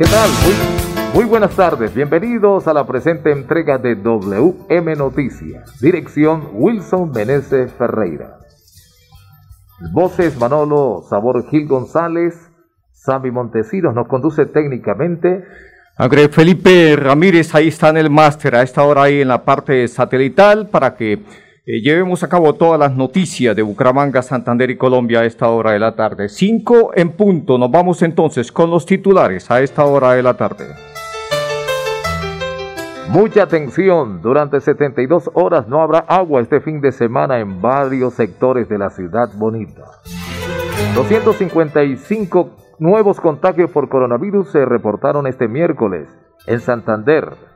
¿Qué tal? Muy, buenas tardes. Bienvenidos a la presente entrega de WM Noticias. Dirección Wilson Meneses Ferreira. Voces Manolo Sabor Gil González. Sammy Montesinos nos conduce técnicamente. André Felipe Ramírez, ahí está en el máster, a esta hora ahí en la parte satelital, para que eh, llevemos a cabo todas las noticias de Bucaramanga, Santander y Colombia a esta hora de la tarde. Cinco en punto, nos vamos entonces con los titulares a esta hora de la tarde. Mucha atención, durante 72 horas no habrá agua este fin de semana en varios sectores de la ciudad bonita. 255 nuevos contagios por coronavirus se reportaron este miércoles en Santander.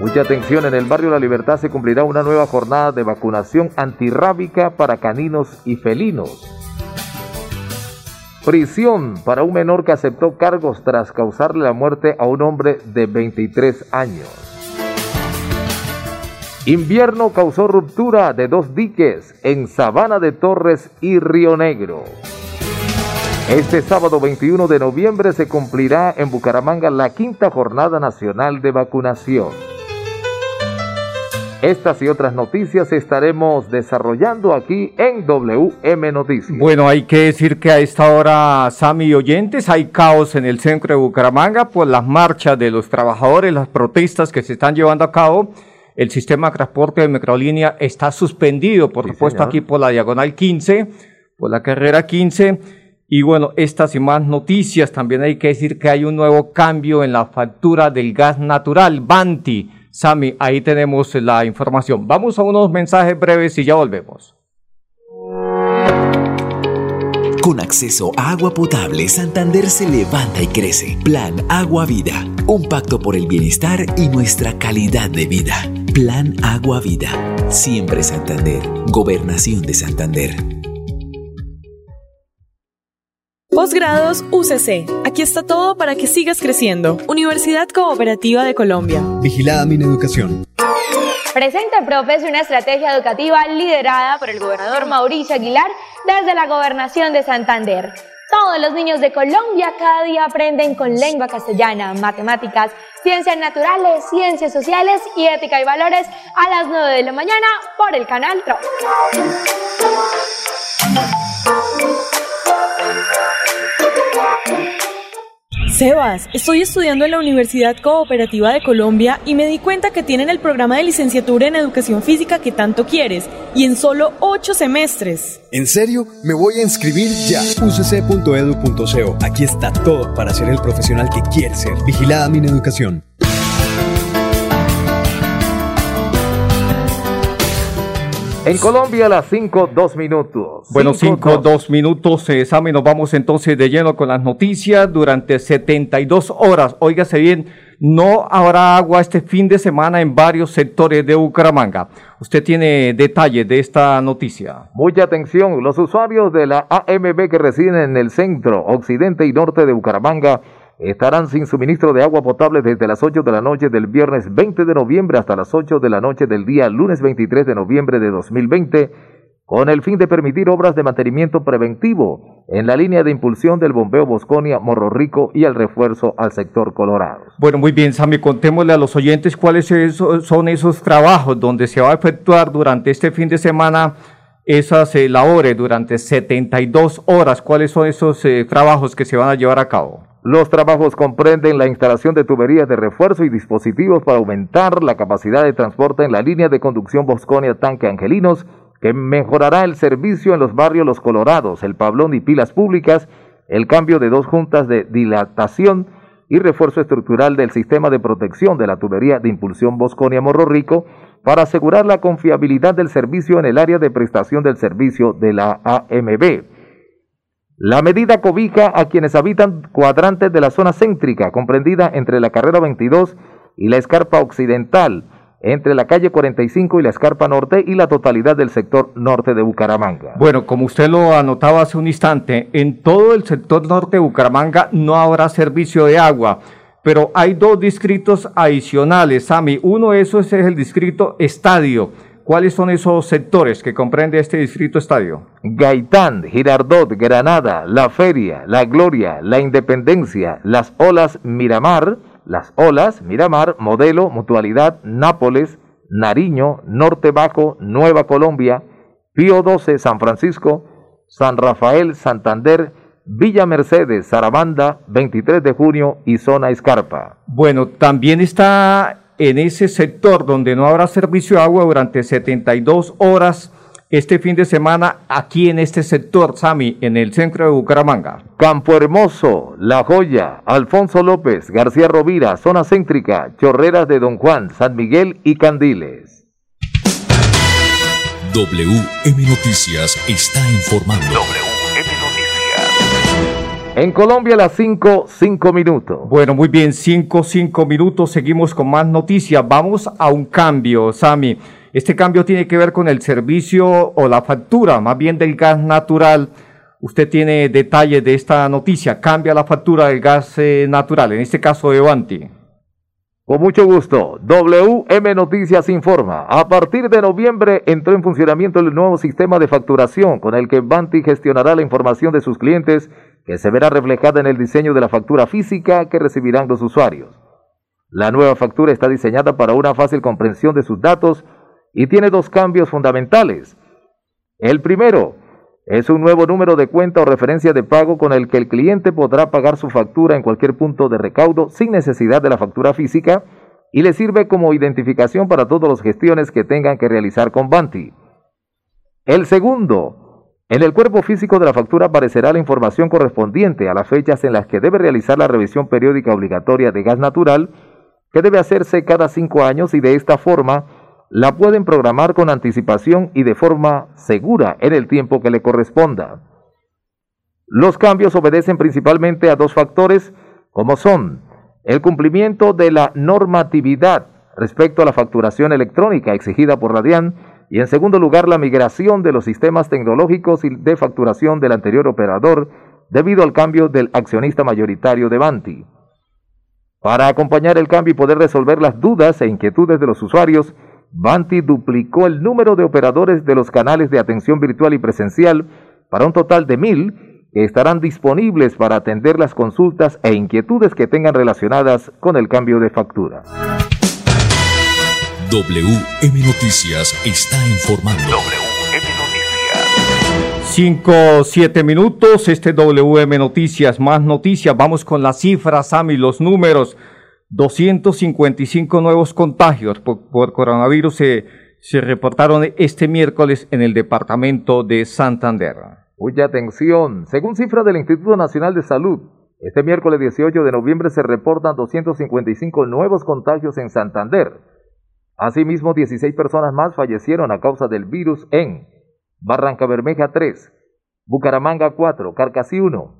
Mucha atención, en el barrio La Libertad se cumplirá una nueva jornada de vacunación antirrábica para caninos y felinos. Prisión para un menor que aceptó cargos tras causarle la muerte a un hombre de 23 años. Invierno causó ruptura de dos diques en Sabana de Torres y Río Negro. Este sábado 21 de noviembre se cumplirá en Bucaramanga la quinta jornada nacional de vacunación. Estas y otras noticias estaremos desarrollando aquí en WM Noticias. Bueno, hay que decir que a esta hora, Sami y oyentes, hay caos en el centro de Bucaramanga por las marchas de los trabajadores, las protestas que se están llevando a cabo. El sistema de transporte de microlínea está suspendido, por supuesto, aquí por la diagonal 15, por la carrera 15 y bueno, estas y más noticias, también hay que decir que hay un nuevo cambio en la factura del gas natural, Banti. Sami, ahí tenemos la información. Vamos a unos mensajes breves y ya volvemos. Con acceso a agua potable, Santander se levanta y crece. Plan Agua Vida, un pacto por el bienestar y nuestra calidad de vida. Plan Agua Vida, siempre Santander, Gobernación de Santander. Posgrados UCC. Aquí está todo para que sigas creciendo. Universidad Cooperativa de Colombia. Vigilada mi educación. Presenta Profes una estrategia educativa liderada por el gobernador Mauricio Aguilar desde la gobernación de Santander. Todos los niños de Colombia cada día aprenden con lengua castellana, matemáticas, ciencias naturales, ciencias sociales y ética y valores a las 9 de la mañana por el canal TRO. Sebas, estoy estudiando en la Universidad Cooperativa de Colombia y me di cuenta que tienen el programa de licenciatura en educación física que tanto quieres y en solo ocho semestres. ¿En serio? Me voy a inscribir ya. ucc.edu.co. Aquí está todo para ser el profesional que quieres ser. Vigilada mi educación. En Colombia las 5, 2 minutos. Bueno, 5, 2 minutos, eh, Sammy, nos vamos entonces de lleno con las noticias durante 72 horas. Óigase bien, no habrá agua este fin de semana en varios sectores de Bucaramanga. Usted tiene detalles de esta noticia. Mucha atención, los usuarios de la AMB que residen en el centro, occidente y norte de Bucaramanga estarán sin suministro de agua potable desde las 8 de la noche del viernes 20 de noviembre hasta las 8 de la noche del día lunes 23 de noviembre de 2020, con el fin de permitir obras de mantenimiento preventivo en la línea de impulsión del bombeo Bosconia Morro Rico y el refuerzo al sector Colorado. Bueno, muy bien, Sammy, contémosle a los oyentes cuáles son esos trabajos donde se va a efectuar durante este fin de semana esas eh, labores durante 72 horas. ¿Cuáles son esos eh, trabajos que se van a llevar a cabo? Los trabajos comprenden la instalación de tuberías de refuerzo y dispositivos para aumentar la capacidad de transporte en la línea de conducción Bosconia Tanque Angelinos, que mejorará el servicio en los barrios Los Colorados, El Pablón y Pilas Públicas, el cambio de dos juntas de dilatación y refuerzo estructural del sistema de protección de la tubería de impulsión Bosconia Morro Rico para asegurar la confiabilidad del servicio en el área de prestación del servicio de la AMB. La medida cobija a quienes habitan cuadrantes de la zona céntrica, comprendida entre la carrera 22 y la escarpa occidental, entre la calle 45 y la escarpa norte y la totalidad del sector norte de Bucaramanga. Bueno, como usted lo anotaba hace un instante, en todo el sector norte de Bucaramanga no habrá servicio de agua, pero hay dos distritos adicionales, Sami. Uno de esos es el distrito estadio ¿Cuáles son esos sectores que comprende este distrito estadio? Gaitán, Girardot, Granada, La Feria, La Gloria, La Independencia, Las Olas, Miramar, Las Olas, Miramar, Modelo, Mutualidad, Nápoles, Nariño, Norte Bajo, Nueva Colombia, Pío 12, San Francisco, San Rafael, Santander, Villa Mercedes, Zarabanda, 23 de junio y Zona Escarpa. Bueno, también está en ese sector donde no habrá servicio de agua durante 72 horas este fin de semana aquí en este sector, Sami, en el centro de Bucaramanga. Campo Hermoso, La Joya, Alfonso López, García Rovira, zona céntrica, Chorreras de Don Juan, San Miguel y Candiles. WM Noticias está informando. En Colombia las 5, 5 minutos. Bueno, muy bien, 5, 5 minutos. Seguimos con más noticias. Vamos a un cambio, Sami. Este cambio tiene que ver con el servicio o la factura, más bien del gas natural. Usted tiene detalles de esta noticia. Cambia la factura del gas eh, natural, en este caso de Banti. Con mucho gusto. WM Noticias informa. A partir de noviembre entró en funcionamiento el nuevo sistema de facturación con el que Banti gestionará la información de sus clientes que se verá reflejada en el diseño de la factura física que recibirán los usuarios. La nueva factura está diseñada para una fácil comprensión de sus datos y tiene dos cambios fundamentales. El primero es un nuevo número de cuenta o referencia de pago con el que el cliente podrá pagar su factura en cualquier punto de recaudo sin necesidad de la factura física y le sirve como identificación para todas las gestiones que tengan que realizar con Banti. El segundo en el cuerpo físico de la factura aparecerá la información correspondiente a las fechas en las que debe realizar la revisión periódica obligatoria de gas natural, que debe hacerse cada cinco años y de esta forma la pueden programar con anticipación y de forma segura en el tiempo que le corresponda. Los cambios obedecen principalmente a dos factores, como son el cumplimiento de la normatividad respecto a la facturación electrónica exigida por la DIAN y en segundo lugar, la migración de los sistemas tecnológicos y de facturación del anterior operador debido al cambio del accionista mayoritario de Banti. Para acompañar el cambio y poder resolver las dudas e inquietudes de los usuarios, Banti duplicó el número de operadores de los canales de atención virtual y presencial para un total de mil que estarán disponibles para atender las consultas e inquietudes que tengan relacionadas con el cambio de factura. WM Noticias está informando. WM Noticias. 5, 7 minutos, este WM Noticias, más noticias. Vamos con las cifras, Sami, los números. 255 nuevos contagios por, coronavirus se, se reportaron este miércoles en el departamento de Santander. Mucha atención. Según cifras del Instituto Nacional de Salud, este miércoles 18 de noviembre se reportan 255 nuevos contagios en Santander Asimismo, 16 personas más fallecieron a causa del virus en Barranca Bermeja 3, Bucaramanga 4, Carcasí 1,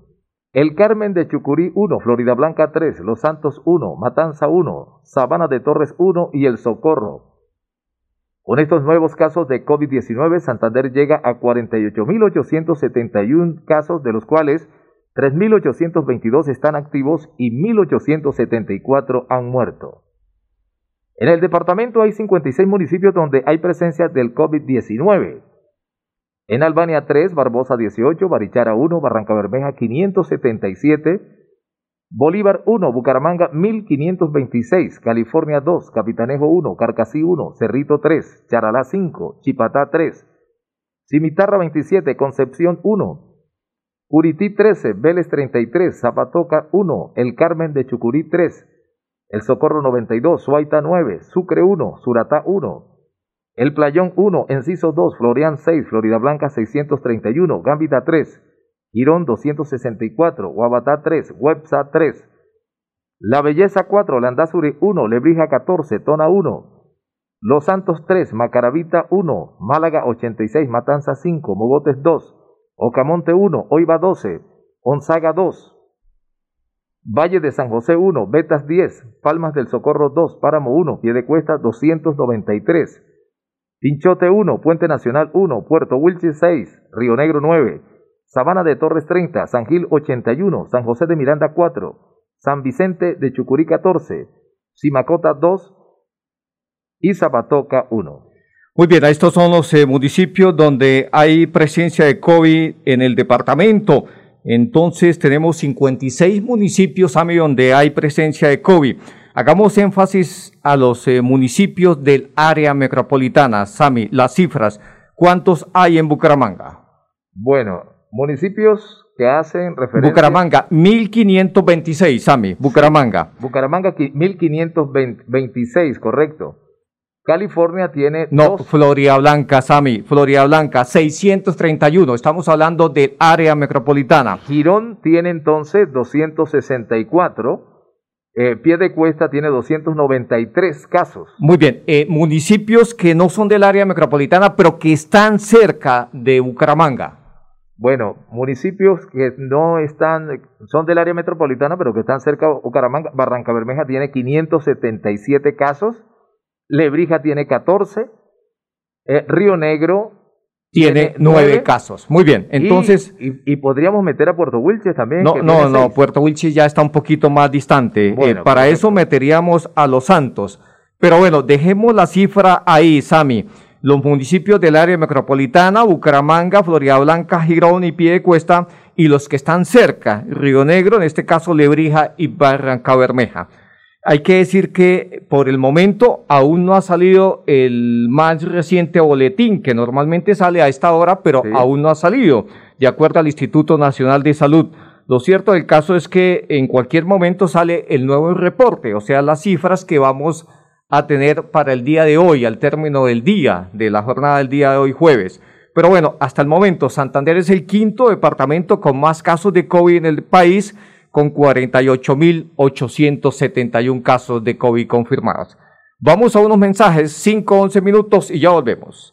El Carmen de Chucurí 1, Florida Blanca 3, Los Santos 1, Matanza 1, Sabana de Torres 1 y El Socorro. Con estos nuevos casos de COVID-19, Santander llega a 48.871 casos, de los cuales 3.822 están activos y 1.874 han muerto. En el departamento hay 56 municipios donde hay presencia del COVID-19. En Albania 3, Barbosa 18, Barichara 1, Barranca Bermeja 577, Bolívar 1, Bucaramanga 1526, California 2, Capitanejo 1, Carcasí 1, Cerrito 3, Charalá 5, Chipatá 3, Cimitarra 27, Concepción 1, Curití 13, Vélez 33, Zapatoca 1, El Carmen de Chucurí 3, el Socorro 92, Suaita 9, Sucre 1, Suratá 1, El Playón 1, Enciso 2, Florian 6, Florida Blanca 631, Gambita 3, Girón 264, Guabatá 3, Websa 3, La Belleza 4, Landazuri 1, Lebrija 14, Tona 1, Los Santos 3, Macaravita 1, Málaga 86, Matanza 5, Mogotes 2, Ocamonte 1, Oiva 12, Onzaga 2, Valle de San José 1, Betas 10, Palmas del Socorro 2, Páramo 1, Cuesta 293, Pinchote 1, Puente Nacional 1, Puerto Wilches 6, Río Negro 9, Sabana de Torres 30, San Gil 81, San José de Miranda 4, San Vicente de Chucurí 14, Simacota 2 y Zapatoca 1. Muy bien, estos son los eh, municipios donde hay presencia de COVID en el departamento. Entonces tenemos 56 municipios, AMI, donde hay presencia de COVID. Hagamos énfasis a los eh, municipios del área metropolitana, Sami, las cifras. ¿Cuántos hay en Bucaramanga? Bueno, municipios que hacen referencia... Bucaramanga, 1526, Sami, Bucaramanga. Bucaramanga, 1526, correcto. California tiene. No, Florida Blanca, Sami, Florida Blanca, 631. Estamos hablando del área metropolitana. Girón tiene entonces 264. Eh, Pie de Cuesta tiene 293 casos. Muy bien, eh, municipios que no son del área metropolitana, pero que están cerca de Bucaramanga. Bueno, municipios que no están, son del área metropolitana, pero que están cerca de Bucaramanga. Barranca Bermeja tiene 577 casos. Lebrija tiene 14, eh, Río Negro tiene, nueve casos. Muy bien, entonces... Y, podríamos meter a Puerto Wilches también. No, no, no, Puerto Wilches ya está un poquito más distante. Eh, para eso meteríamos a Los Santos. Pero bueno, dejemos la cifra ahí, Sami. Los municipios del área metropolitana, Bucaramanga, Florida Blanca, Girón y Piedecuesta, y los que están cerca, Río Negro, en este caso Lebrija y Barranca Bermeja. Hay que decir que por el momento aún no ha salido el más reciente boletín que normalmente sale a esta hora, pero aún no ha salido, de acuerdo al Instituto Nacional de Salud. Lo cierto del caso es que en cualquier momento sale el nuevo reporte, o sea, las cifras que vamos a tener para el día de hoy, al término del día, de la jornada del día de hoy jueves. Pero bueno, hasta el momento Santander es el quinto departamento con más casos de COVID en el país con 48.871 casos de COVID confirmados. Vamos a unos mensajes, 5, 11 minutos y ya volvemos.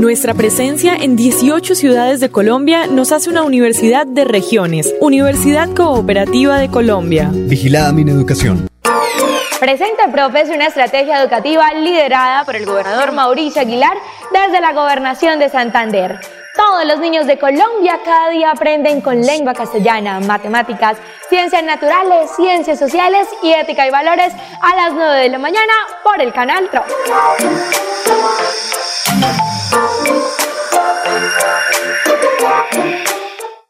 Nuestra presencia en 18 ciudades de Colombia nos hace una universidad de regiones, Universidad Cooperativa de Colombia. Vigilada mi educación. Presenta Profes una estrategia educativa liderada por el gobernador Mauricio Aguilar desde la gobernación de Santander. Todos los niños de Colombia cada día aprenden con lengua castellana, matemáticas, ciencias naturales, ciencias sociales y ética y valores a las 9 de la mañana por el canal TRO.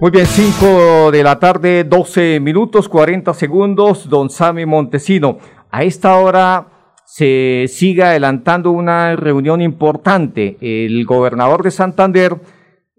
Muy bien, 5 de la tarde, 12 minutos, 40 segundos, don Sami Montesino. A esta hora se sigue adelantando una reunión importante. El gobernador de Santander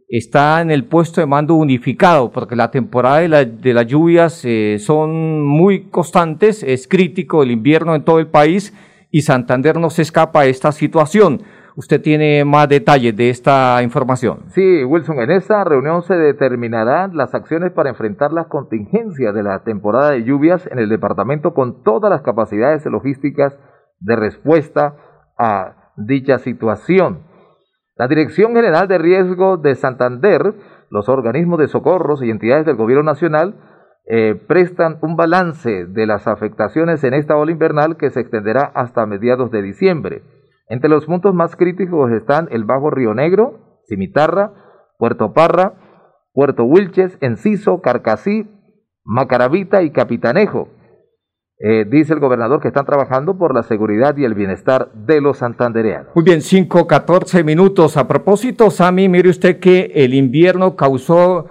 está en el puesto de mando unificado porque la temporada de, las lluvias eh, son muy constantes, es crítico el invierno en todo el país y Santander no se escapa a esta situación. Usted tiene más detalles de esta información. Sí, Wilson, en esta reunión se determinarán las acciones para enfrentar las contingencias de la temporada de lluvias en el departamento con todas las capacidades logísticas de respuesta a dicha situación. La Dirección General de Riesgo de Santander, los organismos de socorros y entidades del Gobierno Nacional eh, prestan un balance de las afectaciones en esta ola invernal que se extenderá hasta mediados de diciembre. Entre los puntos más críticos están el Bajo Río Negro, Cimitarra, Puerto Parra, Puerto Wilches, Enciso, Carcasí, Macaravita y Capitanejo. eh, dice el gobernador que están trabajando por la seguridad y el bienestar de los santandereanos. Muy bien, 5, 14 minutos. A propósito, Sami, mire usted que el invierno causó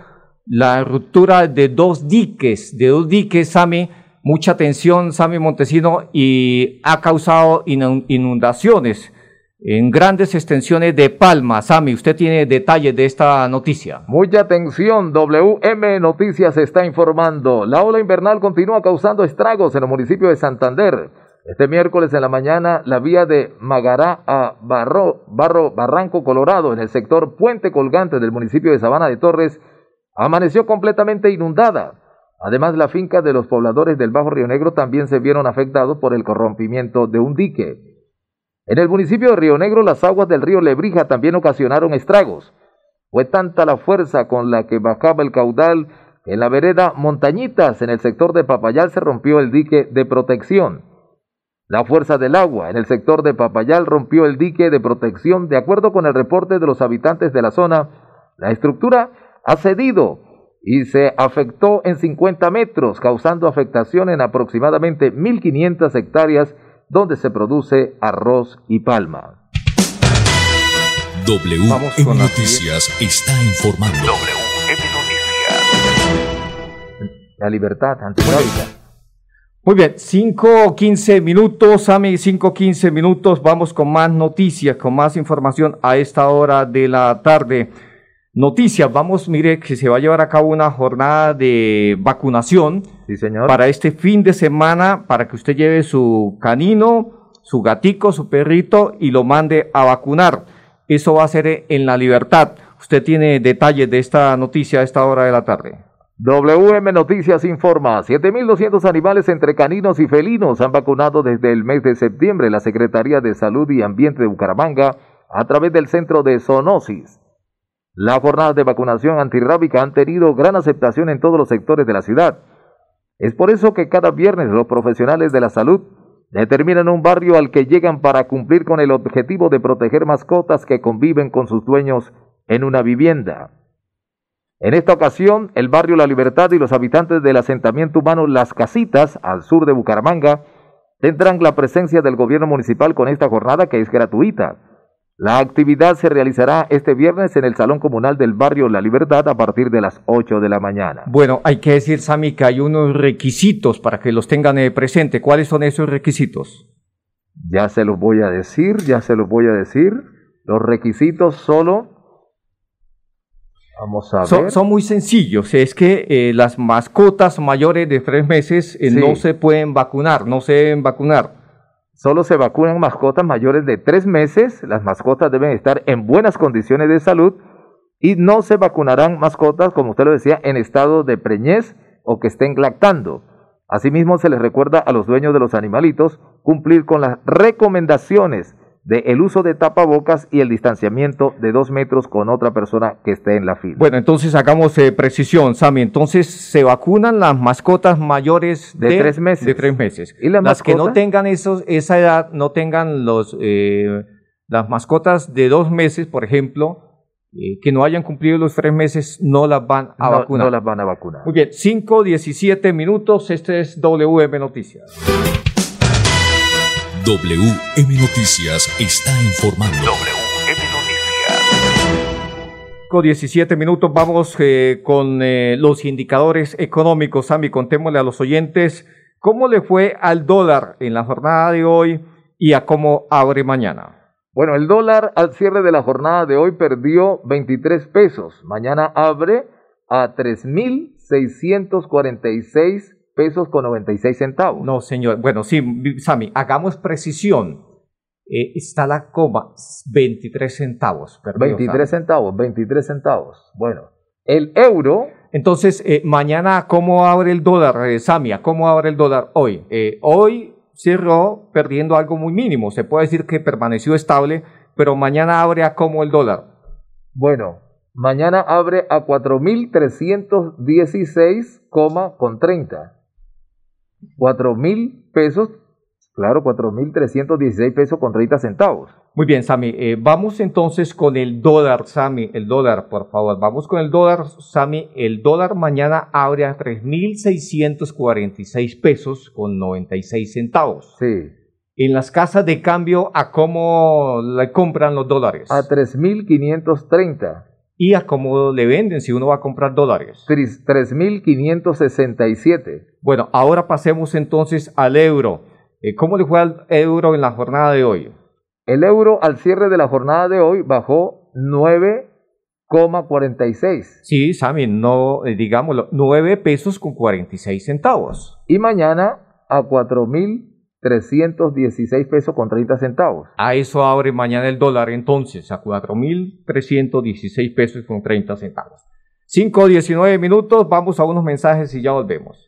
la ruptura de dos diques, de dos diques, Sami, mucha tensión, Sami Montesino, y ha causado inundaciones en grandes extensiones de Palma. Sami, usted tiene detalles de esta noticia. Mucha atención, WM Noticias está informando. La ola invernal continúa causando estragos en el municipio de Santander. Este miércoles en la mañana, la vía de Magará a Barro, Barro, Barranco Colorado, en el sector Puente Colgante del municipio de Sabana de Torres, amaneció completamente inundada. Además, la finca de los pobladores del Bajo Río Negro también se vieron afectados por el corrompimiento de un dique. En el municipio de Río Negro, las aguas del río Lebrija también ocasionaron estragos. Fue tanta la fuerza con la que bajaba el caudal que en la vereda Montañitas, en el sector de Papayal, se rompió el dique de protección. La fuerza del agua en el sector de Papayal rompió el dique de protección. De acuerdo con el reporte de los habitantes de la zona, la estructura ha cedido y se afectó en 50 metros, causando afectación en aproximadamente 1.500 hectáreas donde se produce arroz y palma. WM Noticias está informando. WM Noticias. La libertad antirábica. Muy bien, 5 15 minutos, Ami, 5 15 minutos. Vamos con más noticias, con más información a esta hora de la tarde. Noticias, vamos, mire que se va a llevar a cabo una jornada de vacunación sí, señor. para este fin de semana, para que usted lleve su canino, su gatico, su perrito y lo mande a vacunar. Eso va a ser en La Libertad. Usted tiene detalles de esta noticia a esta hora de la tarde. WM Noticias informa, 7.200 animales entre caninos y felinos han vacunado desde el mes de septiembre la Secretaría de Salud y Ambiente de Bucaramanga a través del Centro de Zoonosis. Las jornadas de vacunación antirrábica han tenido gran aceptación en todos los sectores de la ciudad. Es por eso que cada viernes los profesionales de la salud determinan un barrio al que llegan para cumplir con el objetivo de proteger mascotas que conviven con sus dueños en una vivienda. En esta ocasión, el barrio La Libertad y los habitantes del asentamiento humano Las Casitas, al sur de Bucaramanga, tendrán la presencia del gobierno municipal con esta jornada que es gratuita. La actividad se realizará este viernes en el Salón Comunal del Barrio La Libertad a partir de las 8 de la mañana. Bueno, hay que decir, Sami, que hay unos requisitos para que los tengan eh, presente. ¿Cuáles son esos requisitos? Ya se los voy a decir, ya se los voy a decir. Los requisitos solo... Vamos a ver. Son, muy sencillos. Es que eh, las mascotas mayores de tres meses eh, no se pueden vacunar, no se deben vacunar. Solo se vacunan mascotas mayores de tres meses. Las mascotas deben estar en buenas condiciones de salud y no se vacunarán mascotas, como usted lo decía, en estado de preñez o que estén lactando. Asimismo, se les recuerda a los dueños de los animalitos cumplir con las recomendaciones de el uso de tapabocas y el distanciamiento de dos metros con otra persona que esté en la fila. Bueno, entonces hagamos eh, precisión, Sami. Entonces se vacunan las mascotas mayores de, tres meses. De tres meses. ¿Y las, que no tengan esos, esa edad, no tengan los eh, las mascotas de dos meses, por ejemplo, eh, que no hayan cumplido los tres meses, no las van a vacunar. No las van a vacunar. Muy bien, 5, 17 minutos. Este es WM Noticias. WM Noticias está informando. WM Noticias. Con 17 minutos vamos eh, con eh, los indicadores económicos. Sammy, contémosle a los oyentes cómo le fue al dólar en la jornada de hoy y a cómo abre mañana. Bueno, el dólar al cierre de la jornada de hoy perdió 23 pesos. Mañana abre a 3.646 pesos con 96 centavos. No, señor. Bueno, sí, Sami, hagamos precisión. Eh, está la coma 23 centavos. 23 centavos, 23 centavos. Bueno, el euro. Entonces, eh, mañana, ¿cómo abre el dólar, eh, Samia? ¿Cómo abre el dólar hoy? hoy cerró perdiendo algo muy mínimo. Se puede decir que permaneció estable, pero mañana abre a cómo el dólar. Bueno, mañana abre a 4.316,30 cuatro mil pesos Claro, 4.316 pesos con 30 centavos. Muy bien, Sami. Eh, vamos entonces con el dólar, Sami. El dólar, por favor. Vamos con el dólar, Sami. El dólar mañana abre a 3.646 pesos con 96 centavos. Sí. En las casas de cambio, ¿a cómo le compran los dólares? A 3.530. ¿Y a cómo le venden si uno va a comprar dólares? 3.567. Bueno, ahora pasemos entonces al euro. Eh, ¿Cómo le fue al euro en la jornada de hoy? El euro al cierre de la jornada de hoy bajó 9,46. Sí, Sammy, no, eh, digámoslo, 9 pesos con 46 centavos. Y mañana a 4.316 pesos con 30 centavos. A eso abre mañana el dólar entonces, a 4.316 pesos con 30 centavos. 5.19 minutos, vamos a unos mensajes y ya volvemos.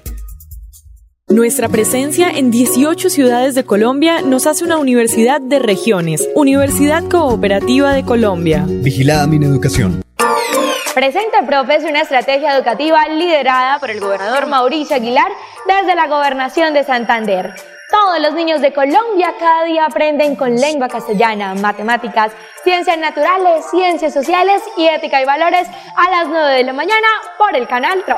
Nuestra presencia en 18 ciudades de Colombia nos hace una universidad de regiones, Universidad Cooperativa de Colombia. Vigilada mi educación. Presenta Profes una estrategia educativa liderada por el gobernador Mauricio Aguilar desde la gobernación de Santander. Todos los niños de Colombia cada día aprenden con lengua castellana, matemáticas, ciencias naturales, ciencias sociales y ética y valores a las 9 de la mañana por el canal TRO.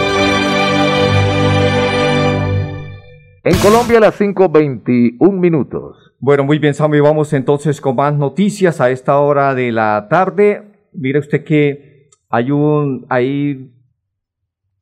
En Colombia a las 5.21 minutos. Bueno, muy bien, Sammy. Vamos entonces con más noticias a esta hora de la tarde. Mire usted que hay un hay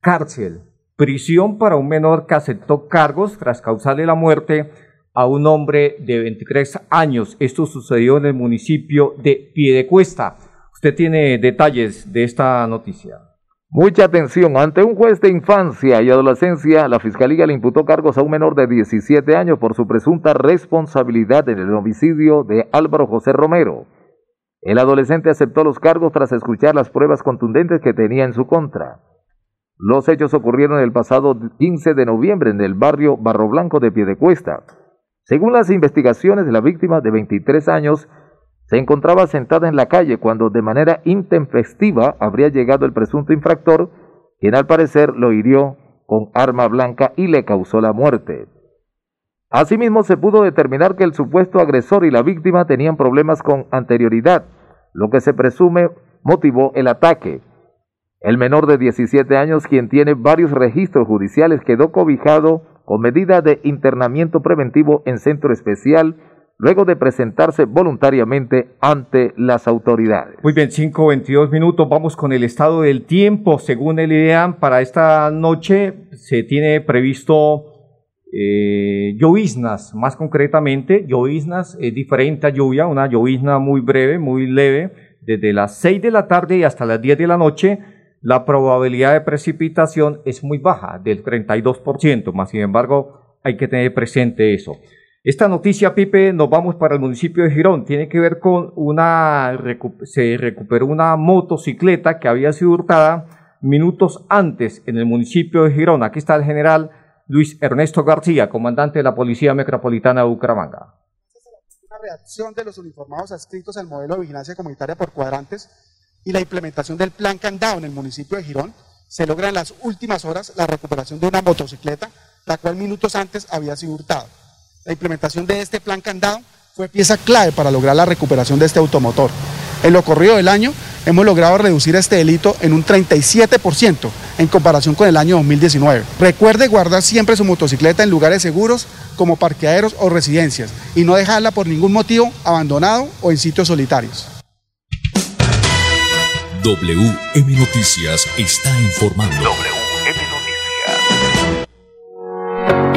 cárcel, prisión para un menor que aceptó cargos tras causarle la muerte a un hombre de 23 años. Esto sucedió en el municipio de Piedecuesta. Usted tiene detalles de esta noticia. Mucha atención, ante un juez de infancia y adolescencia, la Fiscalía le imputó cargos a un menor de 17 años por su presunta responsabilidad en el homicidio de Álvaro José Romero. El adolescente aceptó los cargos tras escuchar las pruebas contundentes que tenía en su contra. Los hechos ocurrieron el pasado 15 de noviembre en el barrio Barro Blanco de Piedecuesta. Según las investigaciones, la víctima de 23 años se encontraba sentada en la calle cuando de manera intempestiva habría llegado el presunto infractor, quien al parecer lo hirió con arma blanca y le causó la muerte. Asimismo, se pudo determinar que el supuesto agresor y la víctima tenían problemas con anterioridad, lo que se presume motivó el ataque. El menor de 17 años, quien tiene varios registros judiciales, quedó cobijado con medida de internamiento preventivo en centro especial luego de presentarse voluntariamente ante las autoridades. Muy bien, 5.22 minutos, vamos con el estado del tiempo. Según el IDEAM, para esta noche se tiene previsto eh, lloviznas, más concretamente, lloviznas es diferente a lluvia, una llovizna muy breve, muy leve, desde las 6 de la tarde y hasta las 10 de la noche. La probabilidad de precipitación es muy baja, del 32%, más sin embargo hay que tener presente eso. Esta noticia, Pipe, nos vamos para el municipio de Girón. Tiene que ver con una. Se recuperó una motocicleta que había sido hurtada minutos antes en el municipio de Girón. Aquí está el general Luis Ernesto García, comandante de la Policía Metropolitana de Bucaramanga. La reacción de los uniformados adscritos al modelo de vigilancia comunitaria por cuadrantes y la implementación del plan candado en el municipio de Girón, se logra en las últimas horas la recuperación de una motocicleta, la cual minutos antes había sido hurtada. La implementación de este plan candado fue pieza clave para lograr la recuperación de este automotor. En lo corrido del año hemos logrado reducir este delito en un 37% en comparación con el año 2019. Recuerde guardar siempre su motocicleta en lugares seguros como parqueaderos o residencias y no dejarla por ningún motivo abandonado o en sitios solitarios. WM Noticias está informando.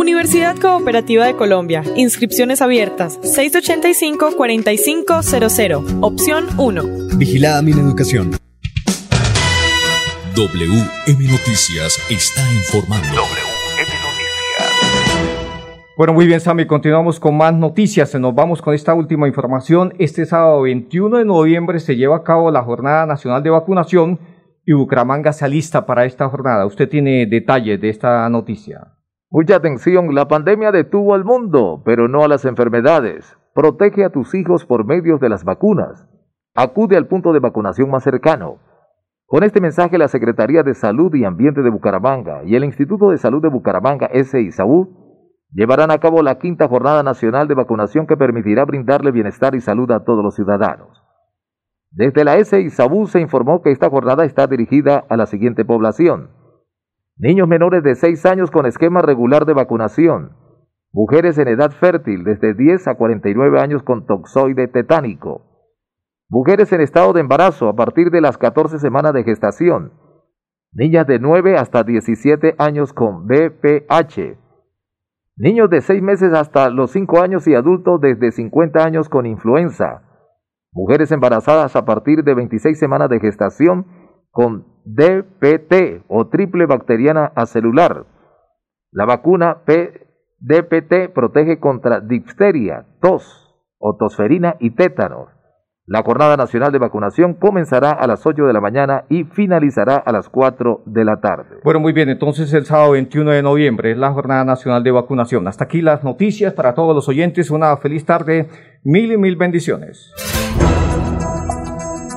Universidad Cooperativa de Colombia. Inscripciones abiertas. 685-4500. Opción 1. Vigilada mi educación. WM Noticias está informando. WM Noticias. Bueno, muy bien, Sammy. Continuamos con más noticias. Nos vamos con esta última información. Este sábado 21 de noviembre se lleva a cabo la Jornada Nacional de Vacunación y Bucaramanga se alista para esta jornada. Usted tiene detalles de esta noticia. Mucha atención, la pandemia detuvo al mundo, pero no a las enfermedades. Protege a tus hijos por medio de las vacunas. Acude al punto de vacunación más cercano. Con este mensaje, la Secretaría de Salud y Ambiente de Bucaramanga y el Instituto de Salud de Bucaramanga, SISAUD, llevarán a cabo la quinta Jornada Nacional de Vacunación que permitirá brindarle bienestar y salud a todos los ciudadanos. Desde la SISAUD se informó que esta jornada está dirigida a la siguiente población niños menores de 6 años con esquema regular de vacunación, mujeres en edad fértil desde 10 a 49 años con toxoide tetánico, mujeres en estado de embarazo a partir de las 14 semanas de gestación, niñas de 9 hasta 17 años con BPH, niños de 6 meses hasta los 5 años y adultos desde 50 años con influenza, mujeres embarazadas a partir de 26 semanas de gestación con DPT o triple bacteriana acelular. La vacuna DPT protege contra difteria, tos, otosferina y tétanos. La Jornada Nacional de Vacunación comenzará a las 8 de la mañana y finalizará a las 4 de la tarde. Bueno, muy bien, entonces el sábado 21 de noviembre es la Jornada Nacional de Vacunación. Hasta aquí las noticias para todos los oyentes. Una feliz tarde, mil y mil bendiciones.